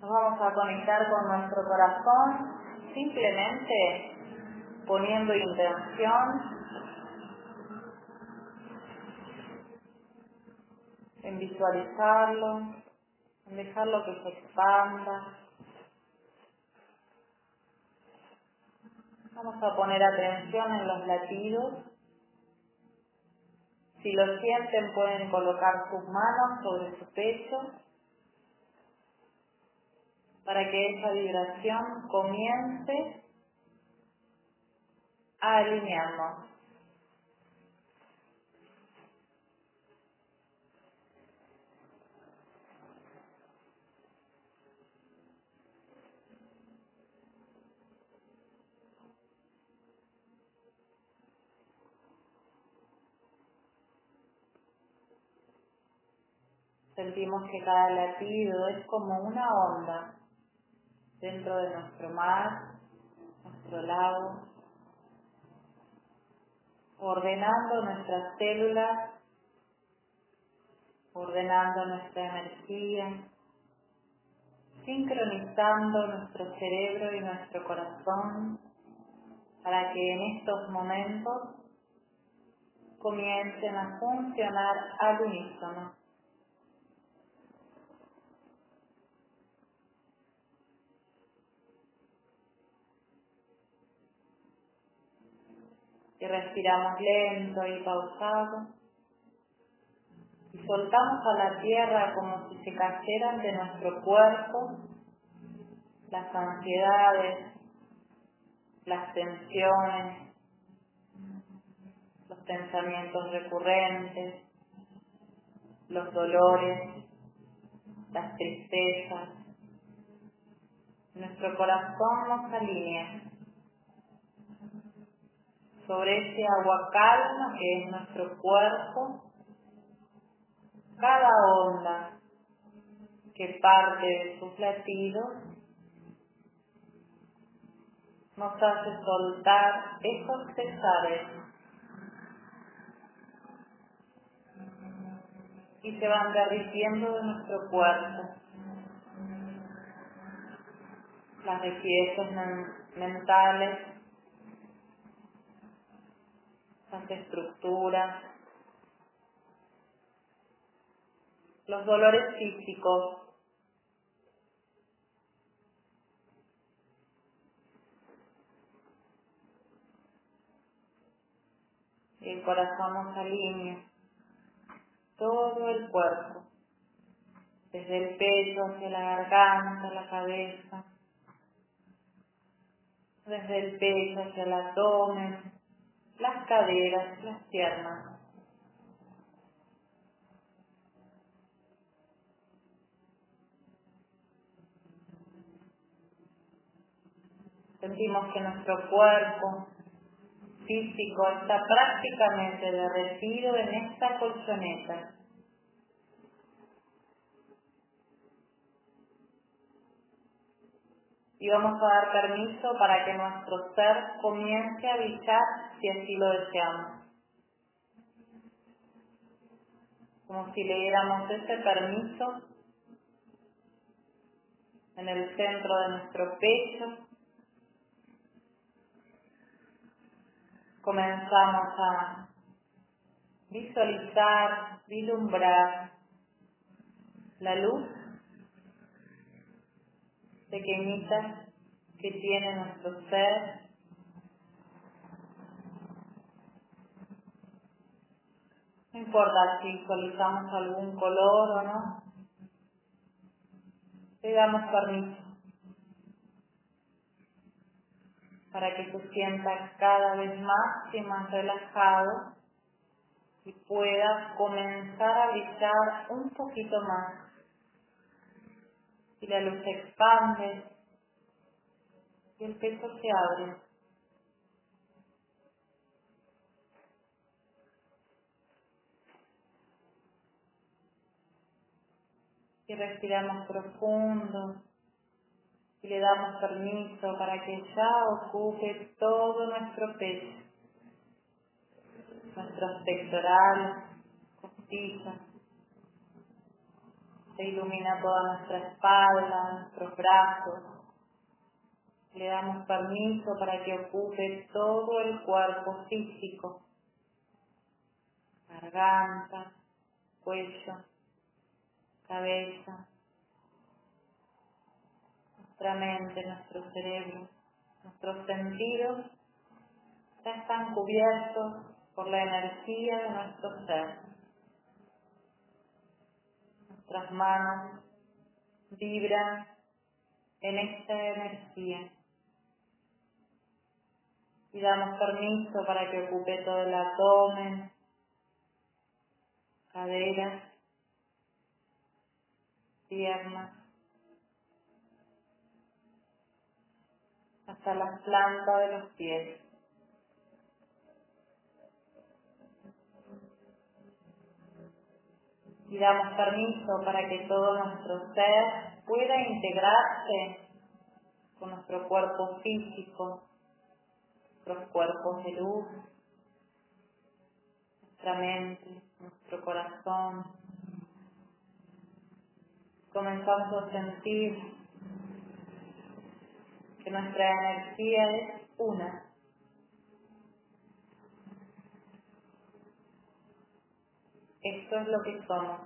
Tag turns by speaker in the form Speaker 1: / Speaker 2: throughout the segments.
Speaker 1: Nos vamos a conectar con nuestro corazón simplemente poniendo intención en visualizarlo, en dejarlo que se expanda. Vamos a poner atención en los latidos. Si lo sienten pueden colocar sus manos sobre su pecho para que esa vibración comience a alinearnos. Sentimos que cada latido es como una onda dentro de nuestro mar, nuestro lago, ordenando nuestras células, ordenando nuestra energía, sincronizando nuestro cerebro y nuestro corazón para que en estos momentos comiencen a funcionar al unísono. Y respiramos lento y pausado. Y soltamos a la tierra como si se cayeran de nuestro cuerpo las ansiedades, las tensiones, los pensamientos recurrentes, los dolores, las tristezas. Nuestro corazón nos alinea sobre ese agua calma que es nuestro cuerpo, cada onda que parte de sus latidos nos hace soltar esos pesares y se van derritiendo de nuestro cuerpo. Las riquezas mentales las estructuras, los dolores físicos, el corazón nos alinea. Todo el cuerpo, desde el pecho hacia la garganta, la cabeza, desde el pecho hacia el abdomen, las caderas, las piernas. Sentimos que nuestro cuerpo físico está prácticamente derretido en esta colchoneta. Y vamos a dar permiso para que nuestro ser comience a habitar si así lo deseamos. Como si le diéramos ese permiso en el centro de nuestro pecho. Comenzamos a visualizar, vislumbrar la luz pequeñitas que tiene nuestro ser. No importa si visualizamos algún color o no, le damos permiso para que te sientas cada vez más y más relajado y puedas comenzar a brillar un poquito más y la luz se expande y el pecho se abre. Y respiramos profundo y le damos permiso para que ya ocupe todo nuestro pecho, nuestros pectorales, costillas, ilumina toda nuestra espalda, nuestros brazos. Le damos permiso para que ocupe todo el cuerpo físico, garganta, cuello, cabeza, nuestra mente, nuestro cerebro, nuestros sentidos ya están cubiertos por la energía de nuestro ser. Nuestras manos vibran en esta energía y damos permiso para que ocupe todo el abdomen, caderas, piernas, hasta la planta de los pies. Y damos permiso para que todo nuestro ser pueda integrarse con nuestro cuerpo físico, nuestros cuerpos de luz, nuestra mente, nuestro corazón. Comenzamos a sentir que nuestra energía es una. Esto es lo que somos.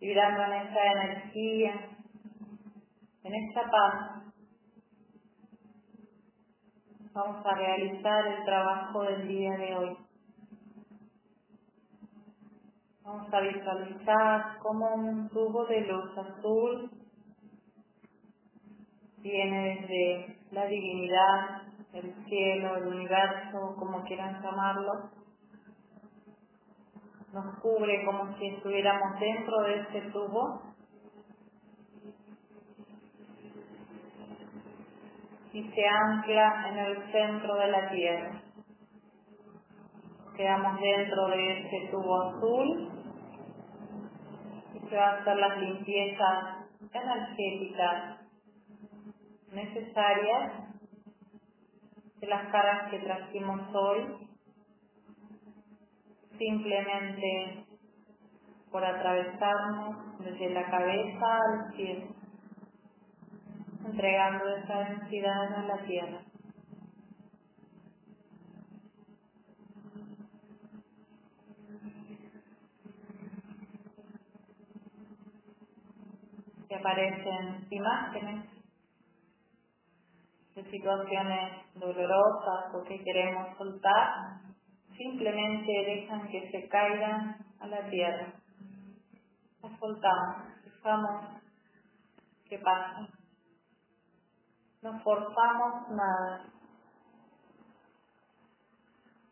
Speaker 1: Vibrando en esa energía, en esta paz, vamos a realizar el trabajo del día de hoy. Vamos a visualizar como un tubo de luz azul viene desde la divinidad, el cielo, el universo, como quieran llamarlo. Nos cubre como si estuviéramos dentro de este tubo y se ancla en el centro de la Tierra. Quedamos dentro de este tubo azul y se va a hacer las limpiezas energéticas necesarias de las caras que trajimos hoy, simplemente por atravesarnos desde la cabeza al cielo entregando esa densidad a la tierra. Aparecen imágenes de situaciones dolorosas o que queremos soltar, simplemente dejan que se caigan a la tierra. Las soltamos, dejamos que pasen. No forzamos nada.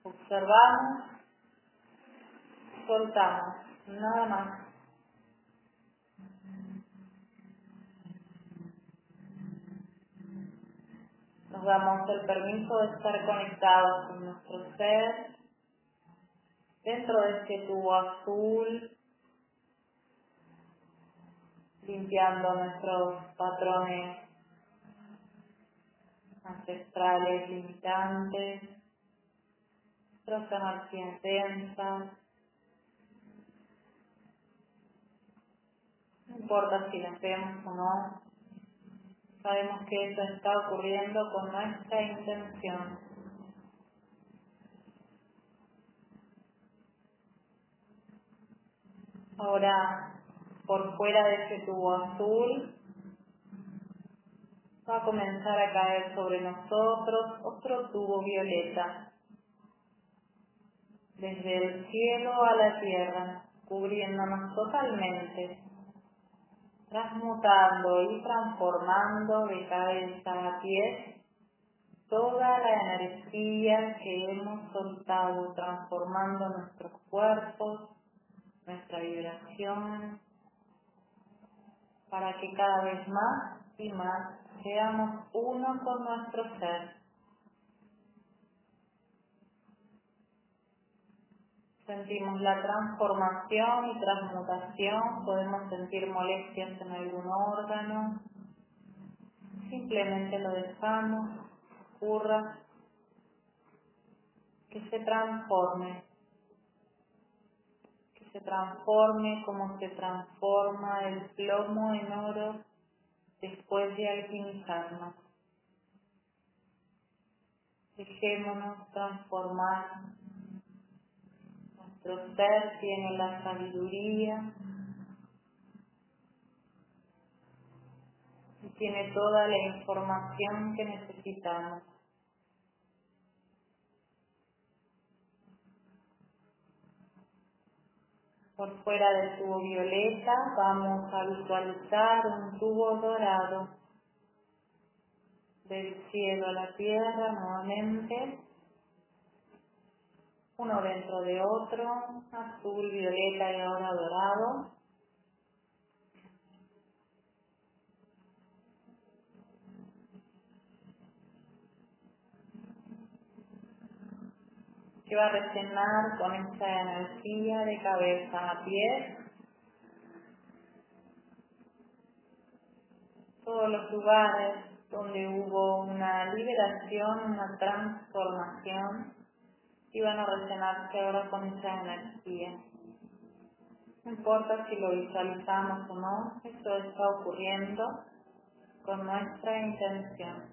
Speaker 1: Observamos, soltamos, nada más. Nos damos el permiso de estar conectados con nuestro ser dentro de este tubo azul, limpiando nuestros patrones ancestrales limitantes, nuestras energías densas. No importa si las vemos o no, sabemos que eso está ocurriendo con nuestra intención. Ahora, por fuera de ese tubo azul, va a comenzar a caer sobre nosotros otro tubo violeta, desde el cielo a la tierra, cubriéndonos totalmente, transmutando y transformando de cabeza a pies toda la energía que hemos soltado, transformando nuestros cuerpos, nuestra vibración, para que cada vez más y más seamos uno con nuestro ser. Sentimos la transformación y transmutación, podemos sentir molestias en algún órgano, simplemente lo dejamos, ocurra, que se transforme, que se transforme como se transforma el plomo en oro después de alquimizarnos. Dejémonos transformar. Nuestro ser tiene la sabiduría. Y tiene toda la información que necesitamos. Por fuera del tubo violeta vamos a visualizar un tubo dorado. Del cielo a la tierra nuevamente, uno dentro de otro, azul, violeta y ahora dorado. que va a resonar con esta energía de cabeza a pies. Todos los lugares donde hubo una liberación, una transformación, iban a resonarse ahora con esa energía. No importa si lo visualizamos o no, esto está ocurriendo con nuestra intención.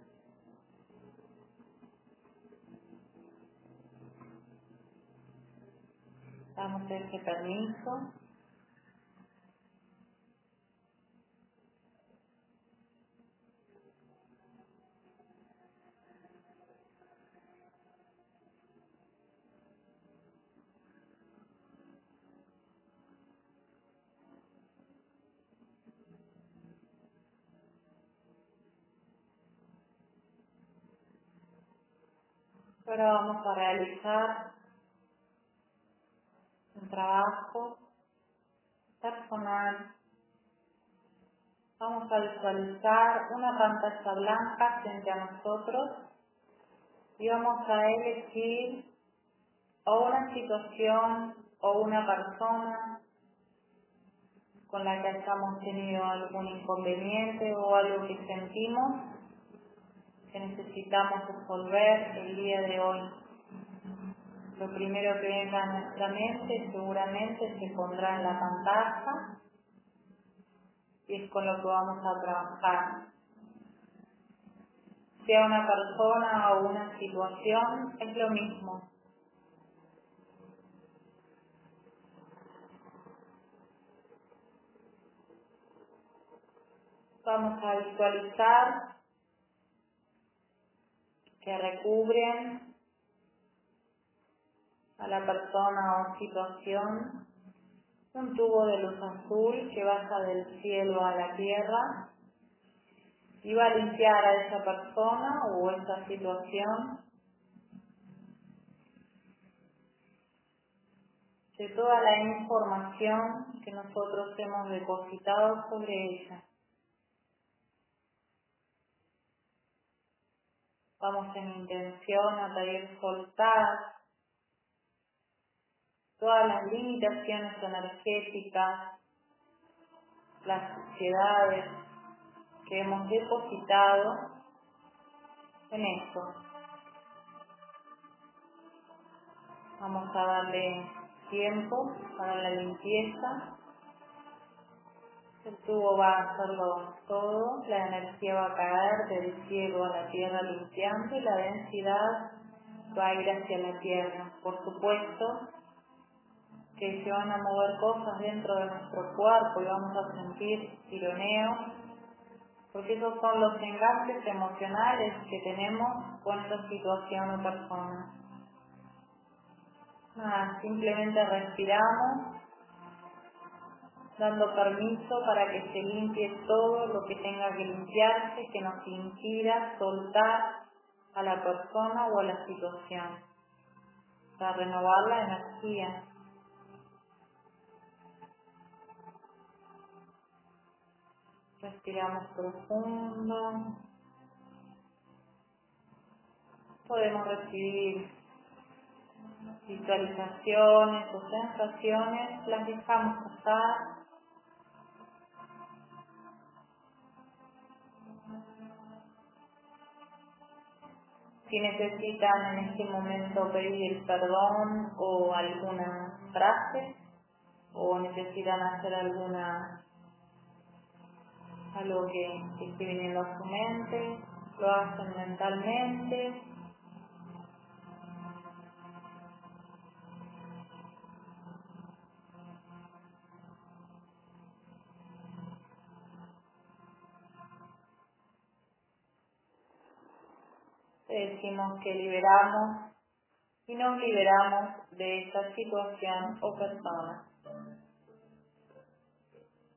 Speaker 1: Damos ese permiso. Ahora vamos a realizar un trabajo personal. Vamos a visualizar una pantalla blanca frente a nosotros y vamos a elegir o una situación o una persona con la que hayamos tenido algún inconveniente o algo que sentimos necesitamos resolver el día de hoy. Lo primero que venga a nuestra mente seguramente se pondrá en la pantalla y es con lo que vamos a trabajar. Sea una persona o una situación, es lo mismo. Vamos a visualizar que recubren a la persona o situación un tubo de luz azul que baja del cielo a la tierra y va a limpiar a esa persona o esa situación de toda la información que nosotros hemos depositado sobre ella. Vamos en intención a pedir soltar todas las limitaciones energéticas, las suciedades que hemos depositado en esto. Vamos a darle tiempo para la limpieza. El tubo va a hacerlo todo, la energía va a caer del cielo a la tierra limpiando y la densidad va a ir hacia la tierra. Por supuesto, que se van a mover cosas dentro de nuestro cuerpo y vamos a sentir tironeo, porque esos son los enganches emocionales que tenemos con esta situación o persona. Nada, simplemente respiramos, dando permiso para que se limpie todo lo que tenga que limpiarse, que nos impida soltar a la persona o a la situación, para renovar la energía. Respiramos profundo. Podemos recibir visualizaciones o sensaciones, las dejamos pasar. Si necesitan en este momento pedir perdón o alguna frase o necesitan hacer alguna algo que, que esté viniendo a su mente, lo hacen mentalmente decimos que liberamos y nos liberamos de esta situación o persona.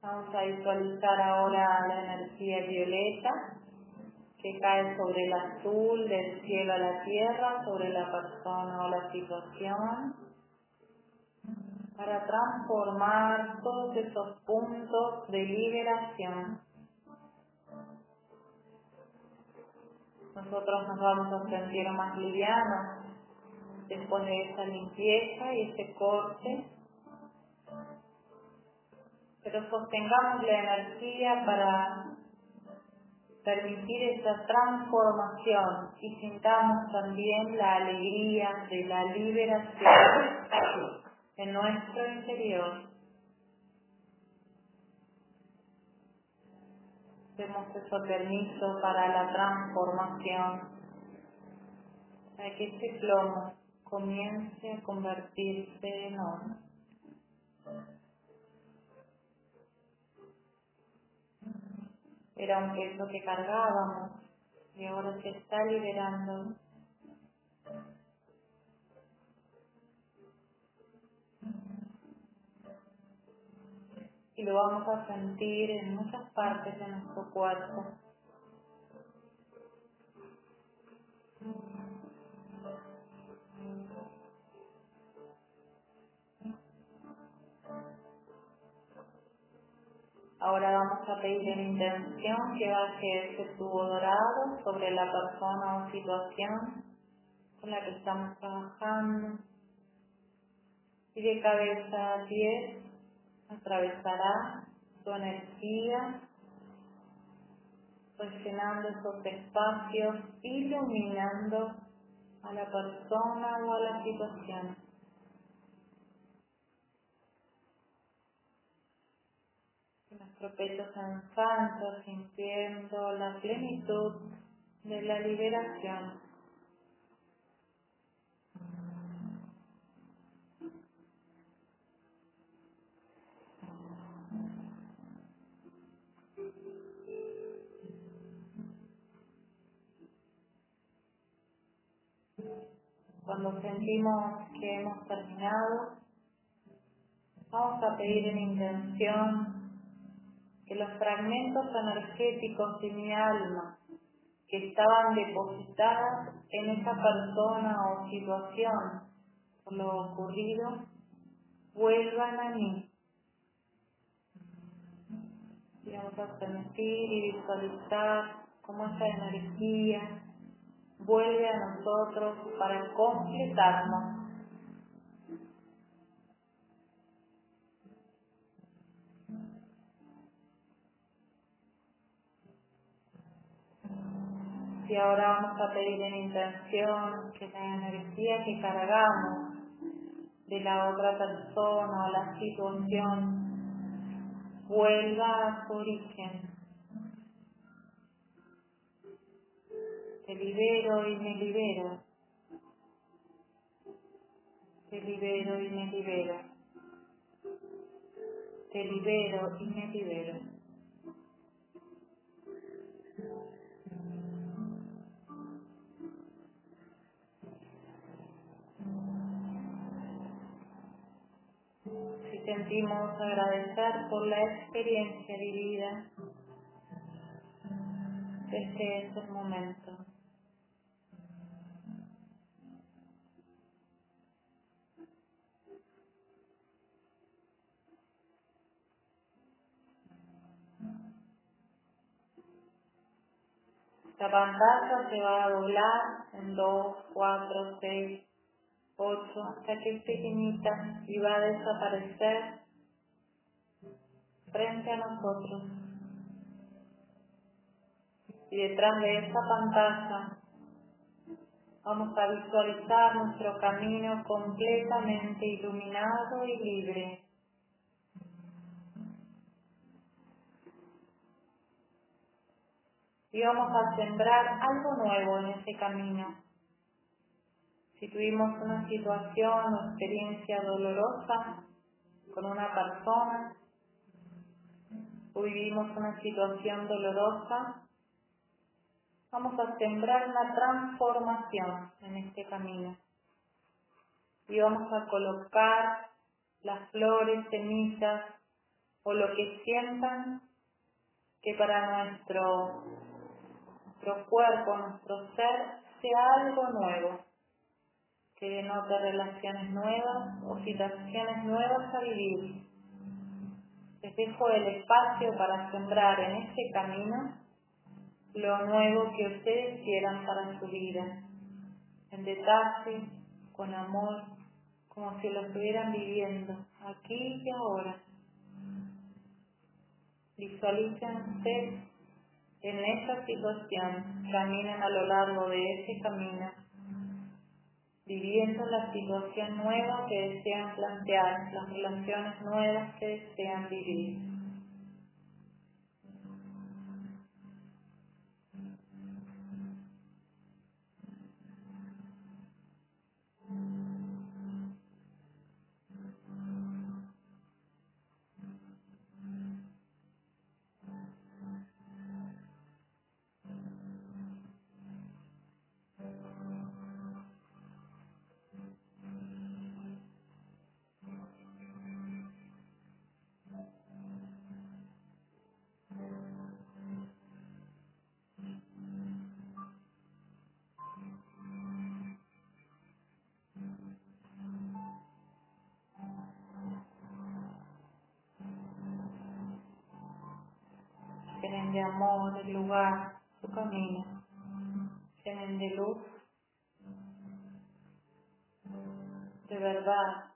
Speaker 1: Vamos a visualizar ahora la energía violeta que cae sobre el azul del cielo a la tierra, sobre la persona o la situación, para transformar todos esos puntos de liberación nosotros nos vamos a sentir más livianos después de esa limpieza y ese corte. Pero sostengamos la energía para permitir esa transformación y sintamos también la alegría de la liberación en nuestro interior. Demos eso permiso para la transformación, para que este plomo comience a convertirse en oro. Era un peso que cargábamos y ahora se está liberando y lo vamos a sentir en muchas partes de nuestro cuerpo. Ahora vamos a pedir en intención que baje ese tubo dorado sobre la persona o situación con la que estamos trabajando y de cabeza a pies atravesará su energía, llenando esos espacios, iluminando a la persona o a la situación. Nuestro pecho se ensancha sintiendo la plenitud de la liberación. Cuando sentimos que hemos terminado, vamos a pedir en intención que los fragmentos energéticos de mi alma que estaban depositadas en esa persona o situación por lo ocurrido vuelvan a mí. Y vamos a permitir y visualizar cómo esa energía vuelve a nosotros para completarnos. Y ahora vamos a pedir en intención que la energía que cargamos de la otra persona o la situación vuelva a su origen Te libero y me libero. Te libero y me libero. Te libero y me libero. Si sentimos agradecer por la experiencia vivida, este es el momento. La pantalla se va a doblar en 2, 4, 6, 8, hasta que es pequeñita y va a desaparecer frente a nosotros. Y detrás de esa pantalla vamos a visualizar nuestro camino completamente iluminado y libre. Y vamos a sembrar algo nuevo en ese camino. Si tuvimos una situación o experiencia dolorosa con una persona, o vivimos una situación dolorosa, vamos a sembrar una transformación en este camino. Y vamos a colocar las flores, semillas o lo que sientan que para nuestro, nuestro cuerpo, nuestro ser, sea algo nuevo, que denote relaciones nuevas o situaciones nuevas a vivir. Les dejo el espacio para sembrar en este camino lo nuevo que ustedes quieran para su vida, en detalle, con amor, como si lo estuvieran viviendo aquí y ahora. Visualícense en esa situación, caminen a lo largo de ese camino, viviendo la situación nueva que desean plantear, las relaciones nuevas que desean vivir. Llenen de amor el lugar, su camino, llenen de luz, de verdad.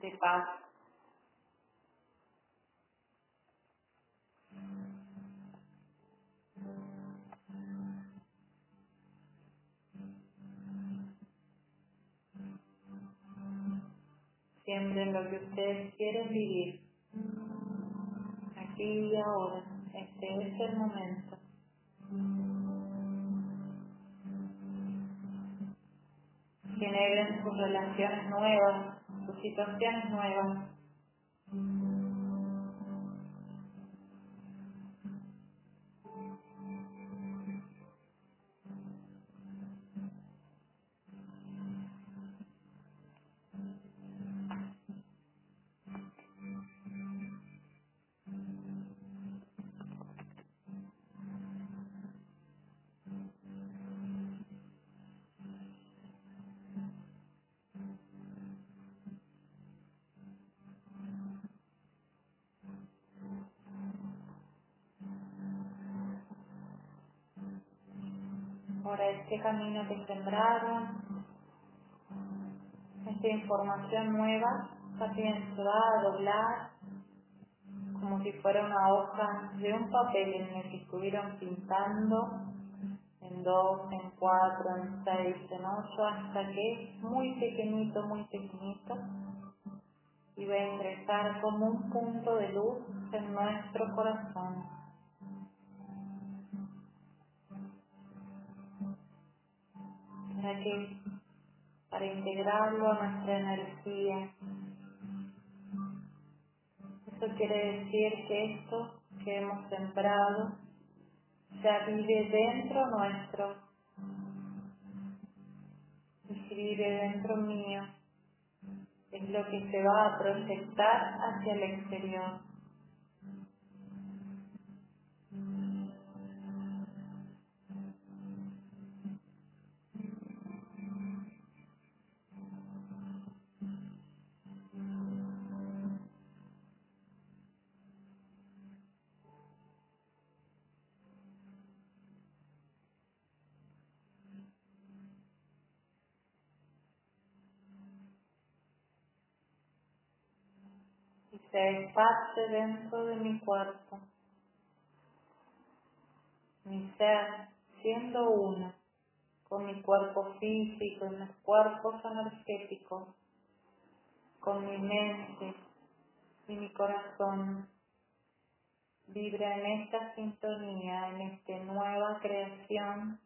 Speaker 1: de paz. Vivir, aquí y ahora, este es el momento. Generen sus relaciones nuevas, sus situaciones nuevas. Este camino que sembraron, esta información nueva, se va a doblar como si fuera una hoja de un papel en el que estuvieron pintando en dos, en cuatro, en seis, en ocho, hasta que es muy pequeñito, muy pequeñito y va a ingresar como un punto de luz en nuestro corazón. Para que para integrarlo a nuestra energía. Eso quiere decir que esto que hemos sembrado ya vive dentro nuestro y vive dentro mío es lo que se va a proyectar hacia el exterior. Se despache dentro de mi cuerpo. Mi ser siendo uno con mi cuerpo físico y mis cuerpos energéticos, con mi mente y mi corazón. Vibra en esta sintonía, en esta nueva creación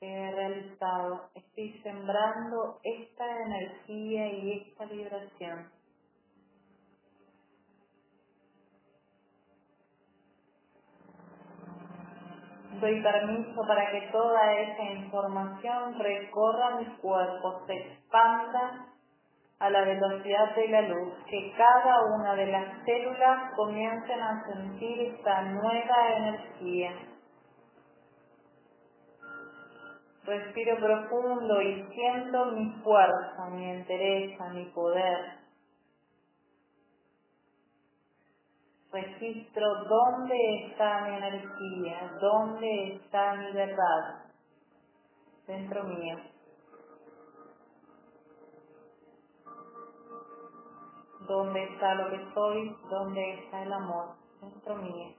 Speaker 1: que he realizado. Estoy sembrando esta energía y esta vibración. Doy permiso para que toda esa información recorra mi cuerpo, se expanda a la velocidad de la luz, que cada una de las células comiencen a sentir esta nueva energía. Respiro profundo y siento mi fuerza, mi entereza, mi poder. Registro dónde está mi energía, dónde está mi verdad dentro mío. ¿Dónde está lo que soy? ¿Dónde está el amor dentro mío?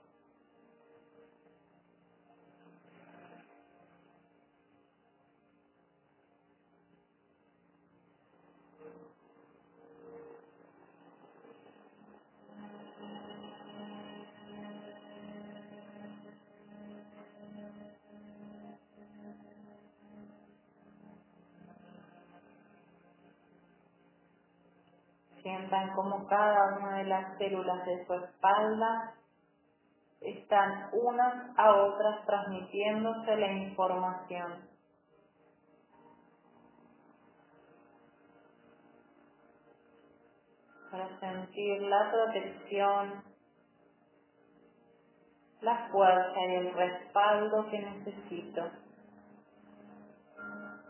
Speaker 1: Cada una de las células de su espalda están unas a otras transmitiéndose la información. Para sentir la protección, la fuerza y el respaldo que necesito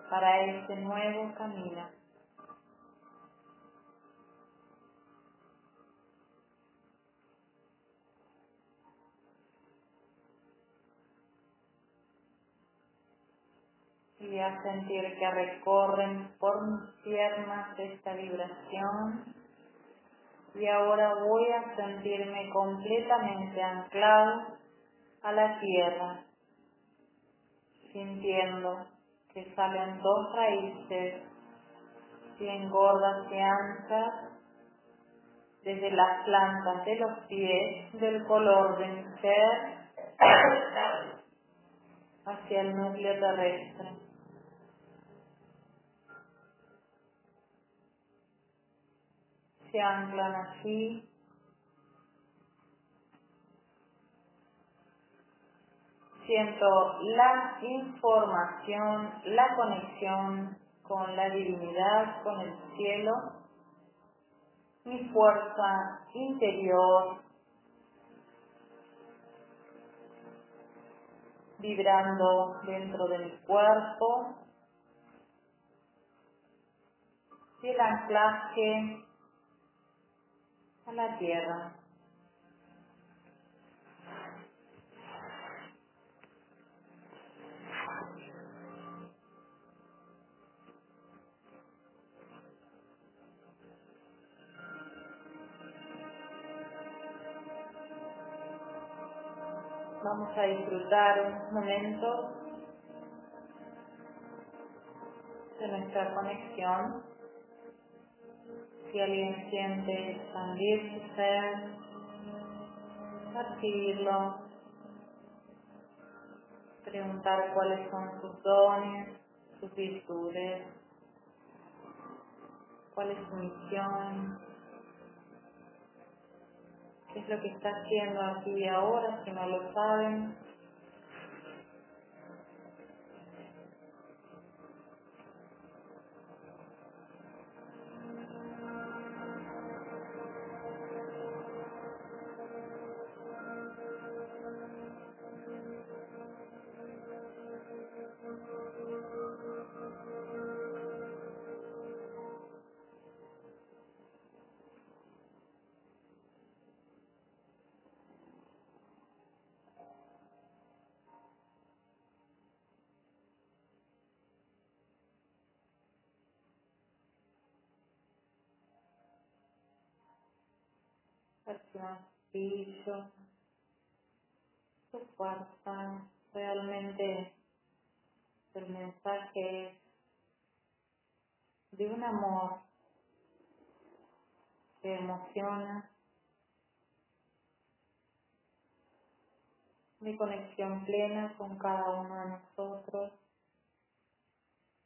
Speaker 1: para este nuevo camino. Y a sentir que recorren por mis piernas esta vibración. Y ahora voy a sentirme completamente anclado a la tierra, sintiendo que salen dos raíces bien gordas y anchas desde las plantas de los pies del color de mi ser hacia el núcleo terrestre. Se anclan así. Siento la información, la conexión con la divinidad, con el cielo, mi fuerza interior, vibrando dentro de mi cuerpo, y el anclaje a la tierra. Vamos a disfrutar un momento de nuestra conexión si alguien siente expandir su ser, adquirirlo, preguntar cuáles son sus dones, sus virtudes, cuál es su misión, qué es lo que está haciendo aquí y ahora, si no lo saben, su su fuerza. Realmente el mensaje de un amor que emociona, mi conexión plena con cada uno de nosotros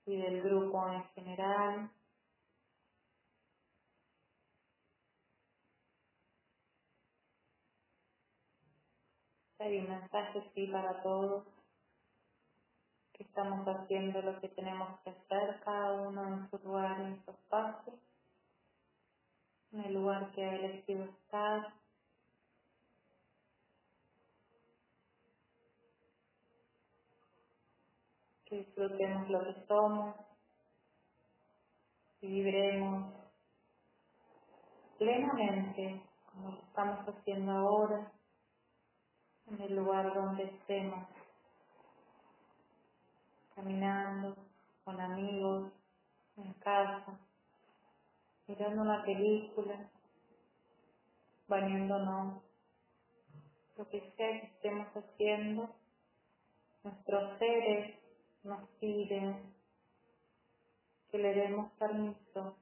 Speaker 1: y del grupo en general. Hay un mensaje sí para todos, que estamos haciendo lo que tenemos que hacer, cada uno en su lugar, en su espacio, en el lugar que ha elegido estar. Que disfrutemos lo que somos y vibremos plenamente como lo estamos haciendo ahora en el lugar donde estemos, caminando con amigos, en casa, mirando una película, bañándonos, lo que sea que estemos haciendo, nuestros seres nos piden que le demos permiso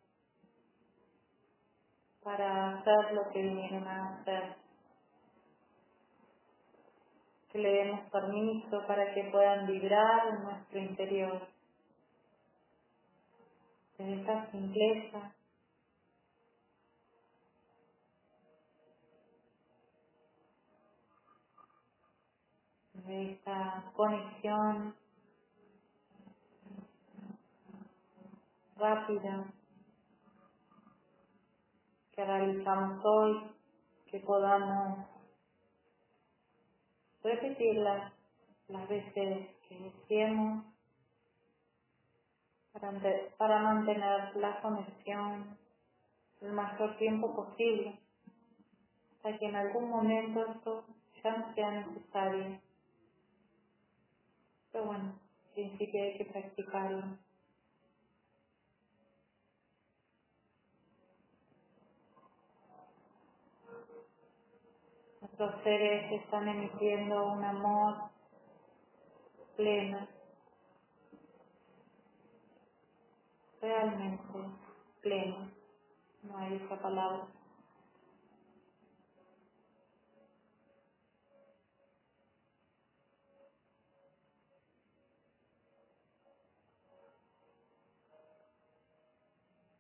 Speaker 1: para hacer lo que vinieron a hacer que le demos permiso para que puedan vibrar en nuestro interior. De esta simpleza, de esta conexión rápida que realizamos hoy, que podamos repetirlas las veces que deseemos para, para mantener la conexión el mayor tiempo posible hasta que en algún momento esto ya no sea necesario. Pero bueno, en principio hay que practicarlo. Nuestros seres están emitiendo un amor pleno, realmente pleno, no hay otra palabra.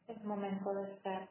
Speaker 1: Es momento de estar.